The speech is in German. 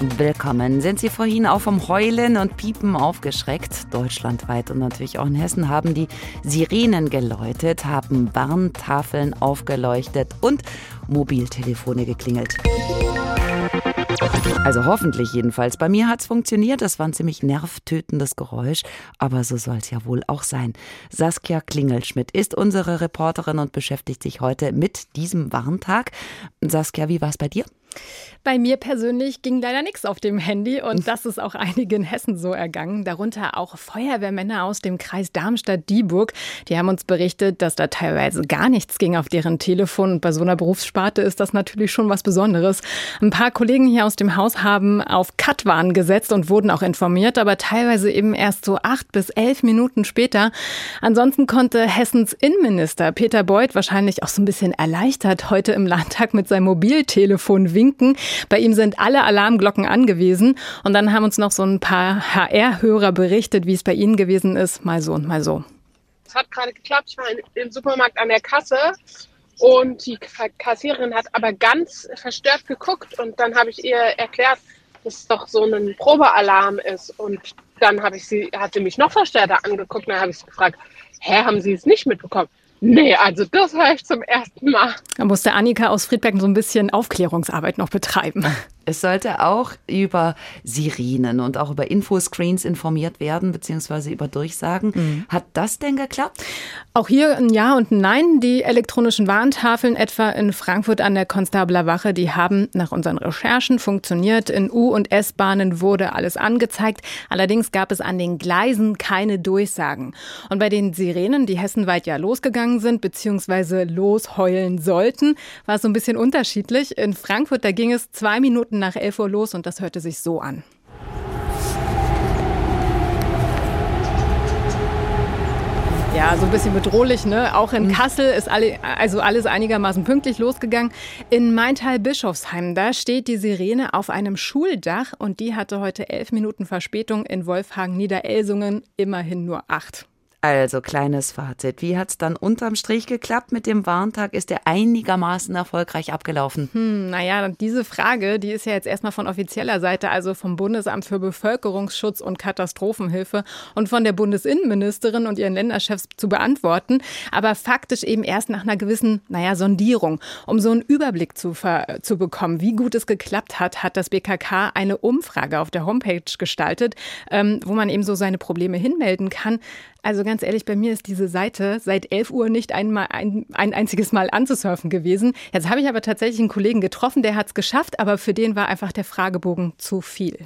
Willkommen. Sind Sie vorhin auch vom Heulen und Piepen aufgeschreckt? Deutschlandweit und natürlich auch in Hessen haben die Sirenen geläutet, haben Warntafeln aufgeleuchtet und Mobiltelefone geklingelt. Also hoffentlich jedenfalls. Bei mir hat es funktioniert. Das war ein ziemlich nervtötendes Geräusch, aber so soll es ja wohl auch sein. Saskia Klingelschmidt ist unsere Reporterin und beschäftigt sich heute mit diesem Warntag. Saskia, wie war es bei dir? Bei mir persönlich ging leider nichts auf dem Handy und das ist auch einigen Hessen so ergangen, darunter auch Feuerwehrmänner aus dem Kreis Darmstadt-Dieburg. Die haben uns berichtet, dass da teilweise gar nichts ging auf deren Telefon und bei so einer Berufssparte ist das natürlich schon was Besonderes. Ein paar Kollegen hier aus dem Haus haben auf Cut-Warn gesetzt und wurden auch informiert, aber teilweise eben erst so acht bis elf Minuten später. Ansonsten konnte Hessens Innenminister Peter Beuth wahrscheinlich auch so ein bisschen erleichtert heute im Landtag mit seinem Mobiltelefon winken. Bei ihm sind alle Alarmglocken angewiesen. Und dann haben uns noch so ein paar HR-Hörer berichtet, wie es bei ihnen gewesen ist. Mal so und mal so. Es hat gerade geklappt. Ich war im Supermarkt an der Kasse und die Kassiererin hat aber ganz verstört geguckt. Und dann habe ich ihr erklärt, dass es doch so ein Probealarm ist. Und dann habe ich sie, hat sie mich noch verstärkter angeguckt. Und dann habe ich sie gefragt, hä, haben Sie es nicht mitbekommen? Nee, also das höre ich zum ersten Mal. Da musste Annika aus Friedberg so ein bisschen Aufklärungsarbeit noch betreiben. Es sollte auch über Sirenen und auch über Infoscreens informiert werden, beziehungsweise über Durchsagen. Mhm. Hat das denn geklappt? Auch hier ein Ja und ein Nein. Die elektronischen Warntafeln etwa in Frankfurt an der Konstabler Wache, die haben nach unseren Recherchen funktioniert. In U- und S-Bahnen wurde alles angezeigt. Allerdings gab es an den Gleisen keine Durchsagen. Und bei den Sirenen, die hessenweit ja losgegangen sind, beziehungsweise losheulen sollten, war es so ein bisschen unterschiedlich. In Frankfurt, da ging es zwei Minuten Minuten nach 11 Uhr los und das hörte sich so an. Ja, so ein bisschen bedrohlich, ne? Auch in mhm. Kassel ist alle, also alles einigermaßen pünktlich losgegangen. In Maintal-Bischofsheim, da steht die Sirene auf einem Schuldach und die hatte heute elf Minuten Verspätung. In Wolfhagen-Niederelsungen immerhin nur acht. Also, kleines Fazit. Wie hat es dann unterm Strich geklappt mit dem Warntag? Ist der einigermaßen erfolgreich abgelaufen? Hm, naja, diese Frage, die ist ja jetzt erstmal von offizieller Seite, also vom Bundesamt für Bevölkerungsschutz und Katastrophenhilfe und von der Bundesinnenministerin und ihren Länderchefs zu beantworten. Aber faktisch eben erst nach einer gewissen, naja, Sondierung. Um so einen Überblick zu, zu bekommen, wie gut es geklappt hat, hat das BKK eine Umfrage auf der Homepage gestaltet, ähm, wo man eben so seine Probleme hinmelden kann. Also ganz ehrlich, bei mir ist diese Seite seit 11 Uhr nicht einmal ein, ein einziges Mal anzusurfen gewesen. Jetzt habe ich aber tatsächlich einen Kollegen getroffen, der hat es geschafft, aber für den war einfach der Fragebogen zu viel.